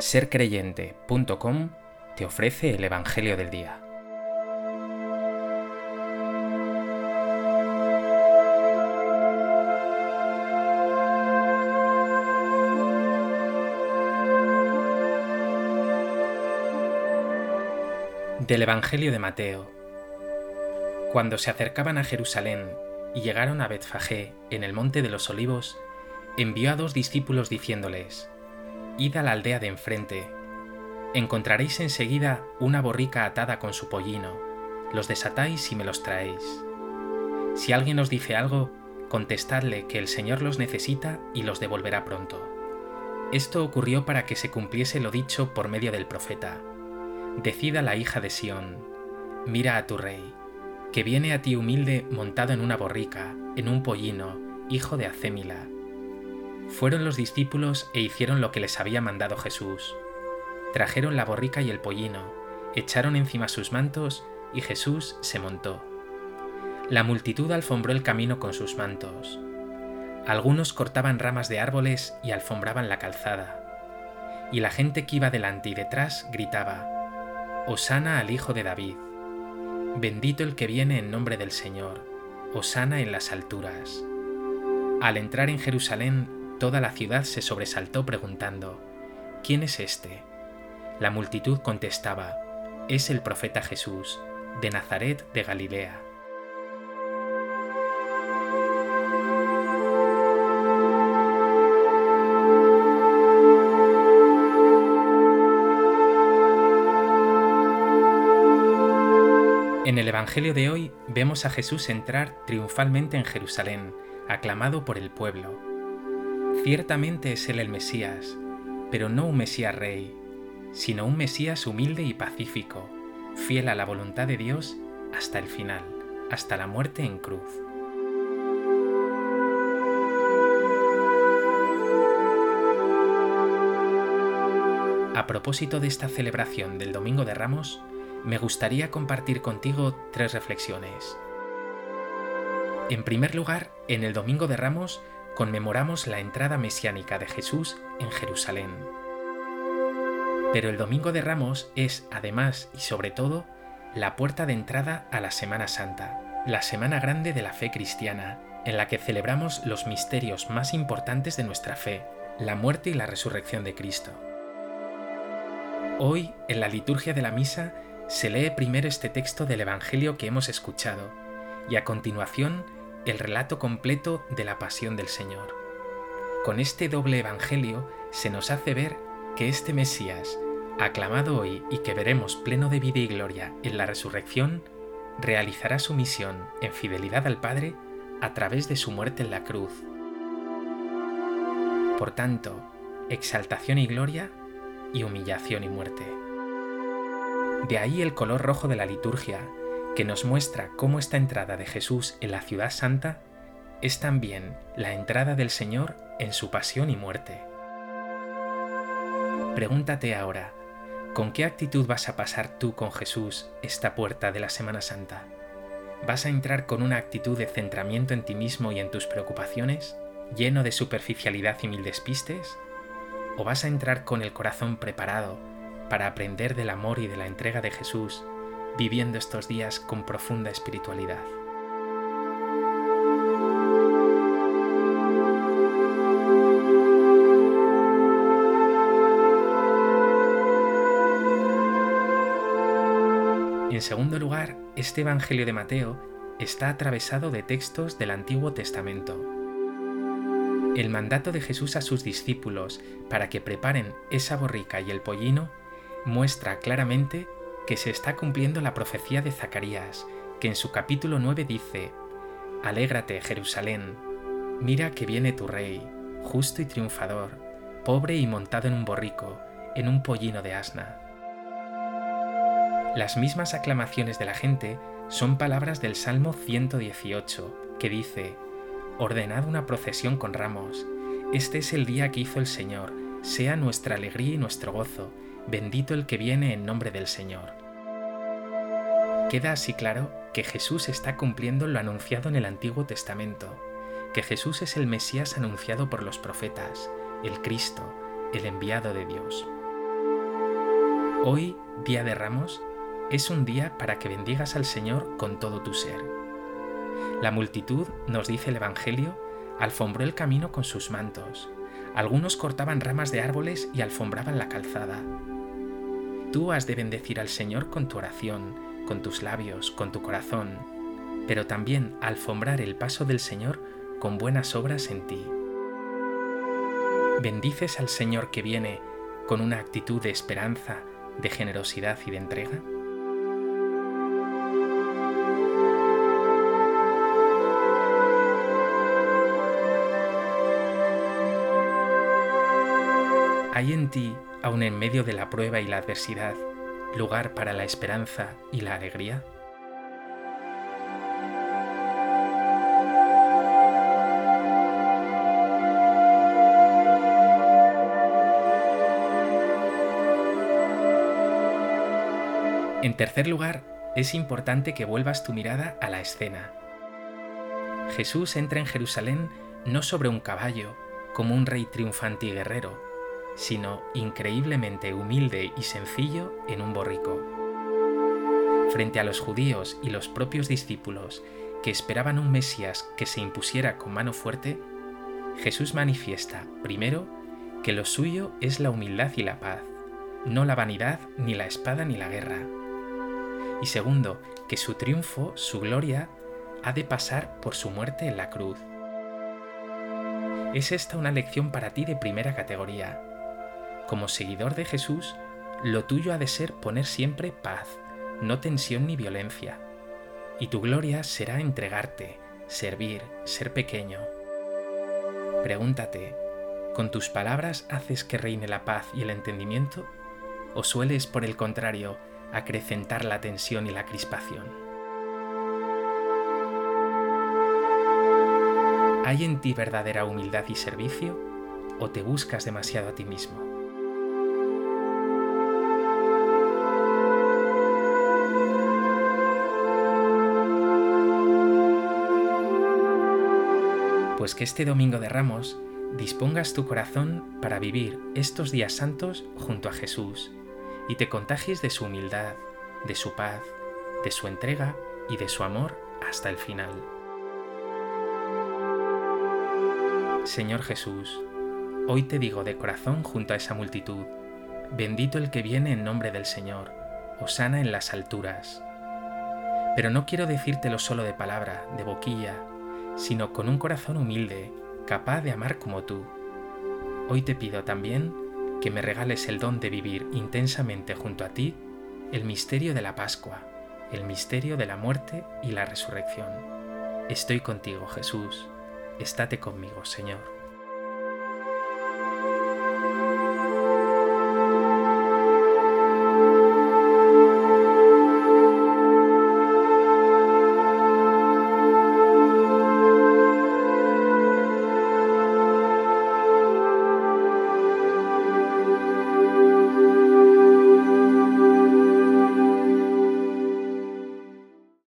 sercreyente.com te ofrece el Evangelio del Día. Del Evangelio de Mateo. Cuando se acercaban a Jerusalén y llegaron a Betfagé, en el monte de los olivos, envió a dos discípulos diciéndoles, Id a la aldea de enfrente. Encontraréis enseguida una borrica atada con su pollino. Los desatáis y me los traéis. Si alguien os dice algo, contestadle que el Señor los necesita y los devolverá pronto. Esto ocurrió para que se cumpliese lo dicho por medio del profeta. Decida la hija de Sión, mira a tu rey, que viene a ti humilde montado en una borrica, en un pollino, hijo de Acémila fueron los discípulos e hicieron lo que les había mandado Jesús. Trajeron la borrica y el pollino, echaron encima sus mantos y Jesús se montó. La multitud alfombró el camino con sus mantos. Algunos cortaban ramas de árboles y alfombraban la calzada. Y la gente que iba delante y detrás gritaba, Osana al Hijo de David. Bendito el que viene en nombre del Señor, Osana en las alturas. Al entrar en Jerusalén Toda la ciudad se sobresaltó preguntando, ¿quién es este? La multitud contestaba, es el profeta Jesús, de Nazaret de Galilea. En el Evangelio de hoy vemos a Jesús entrar triunfalmente en Jerusalén, aclamado por el pueblo. Ciertamente es él el Mesías, pero no un Mesías rey, sino un Mesías humilde y pacífico, fiel a la voluntad de Dios hasta el final, hasta la muerte en cruz. A propósito de esta celebración del Domingo de Ramos, me gustaría compartir contigo tres reflexiones. En primer lugar, en el Domingo de Ramos conmemoramos la entrada mesiánica de Jesús en Jerusalén. Pero el Domingo de Ramos es, además y sobre todo, la puerta de entrada a la Semana Santa, la semana grande de la fe cristiana, en la que celebramos los misterios más importantes de nuestra fe, la muerte y la resurrección de Cristo. Hoy, en la liturgia de la misa, se lee primero este texto del Evangelio que hemos escuchado, y a continuación el relato completo de la pasión del Señor. Con este doble Evangelio se nos hace ver que este Mesías, aclamado hoy y que veremos pleno de vida y gloria en la resurrección, realizará su misión en fidelidad al Padre a través de su muerte en la cruz. Por tanto, exaltación y gloria y humillación y muerte. De ahí el color rojo de la liturgia, que nos muestra cómo esta entrada de Jesús en la ciudad santa es también la entrada del Señor en su pasión y muerte. Pregúntate ahora, ¿con qué actitud vas a pasar tú con Jesús esta puerta de la Semana Santa? ¿Vas a entrar con una actitud de centramiento en ti mismo y en tus preocupaciones, lleno de superficialidad y mil despistes? ¿O vas a entrar con el corazón preparado para aprender del amor y de la entrega de Jesús viviendo estos días con profunda espiritualidad. En segundo lugar, este Evangelio de Mateo está atravesado de textos del Antiguo Testamento. El mandato de Jesús a sus discípulos para que preparen esa borrica y el pollino muestra claramente que se está cumpliendo la profecía de Zacarías, que en su capítulo 9 dice, Alégrate, Jerusalén, mira que viene tu rey, justo y triunfador, pobre y montado en un borrico, en un pollino de asna. Las mismas aclamaciones de la gente son palabras del Salmo 118, que dice, Ordenad una procesión con ramos, este es el día que hizo el Señor, sea nuestra alegría y nuestro gozo, bendito el que viene en nombre del Señor. Queda así claro que Jesús está cumpliendo lo anunciado en el Antiguo Testamento, que Jesús es el Mesías anunciado por los profetas, el Cristo, el enviado de Dios. Hoy, Día de Ramos, es un día para que bendigas al Señor con todo tu ser. La multitud, nos dice el Evangelio, alfombró el camino con sus mantos. Algunos cortaban ramas de árboles y alfombraban la calzada. Tú has de bendecir al Señor con tu oración, con tus labios, con tu corazón, pero también alfombrar el paso del Señor con buenas obras en ti. ¿Bendices al Señor que viene con una actitud de esperanza, de generosidad y de entrega? ¿Hay en ti, aun en medio de la prueba y la adversidad, lugar para la esperanza y la alegría? En tercer lugar, es importante que vuelvas tu mirada a la escena. Jesús entra en Jerusalén no sobre un caballo, como un rey triunfante y guerrero, sino increíblemente humilde y sencillo en un borrico. Frente a los judíos y los propios discípulos que esperaban un Mesías que se impusiera con mano fuerte, Jesús manifiesta, primero, que lo suyo es la humildad y la paz, no la vanidad, ni la espada, ni la guerra y segundo, que su triunfo, su gloria, ha de pasar por su muerte en la cruz. Es esta una lección para ti de primera categoría. Como seguidor de Jesús, lo tuyo ha de ser poner siempre paz, no tensión ni violencia. Y tu gloria será entregarte, servir, ser pequeño. Pregúntate, ¿con tus palabras haces que reine la paz y el entendimiento? ¿O sueles, por el contrario, acrecentar la tensión y la crispación. ¿Hay en ti verdadera humildad y servicio o te buscas demasiado a ti mismo? Pues que este domingo de Ramos dispongas tu corazón para vivir estos días santos junto a Jesús y te contagies de su humildad, de su paz, de su entrega y de su amor hasta el final. Señor Jesús, hoy te digo de corazón junto a esa multitud, bendito el que viene en nombre del Señor, osana en las alturas. Pero no quiero decírtelo solo de palabra, de boquilla, sino con un corazón humilde, capaz de amar como tú. Hoy te pido también que me regales el don de vivir intensamente junto a ti el misterio de la Pascua, el misterio de la muerte y la resurrección. Estoy contigo, Jesús. Estate conmigo, Señor.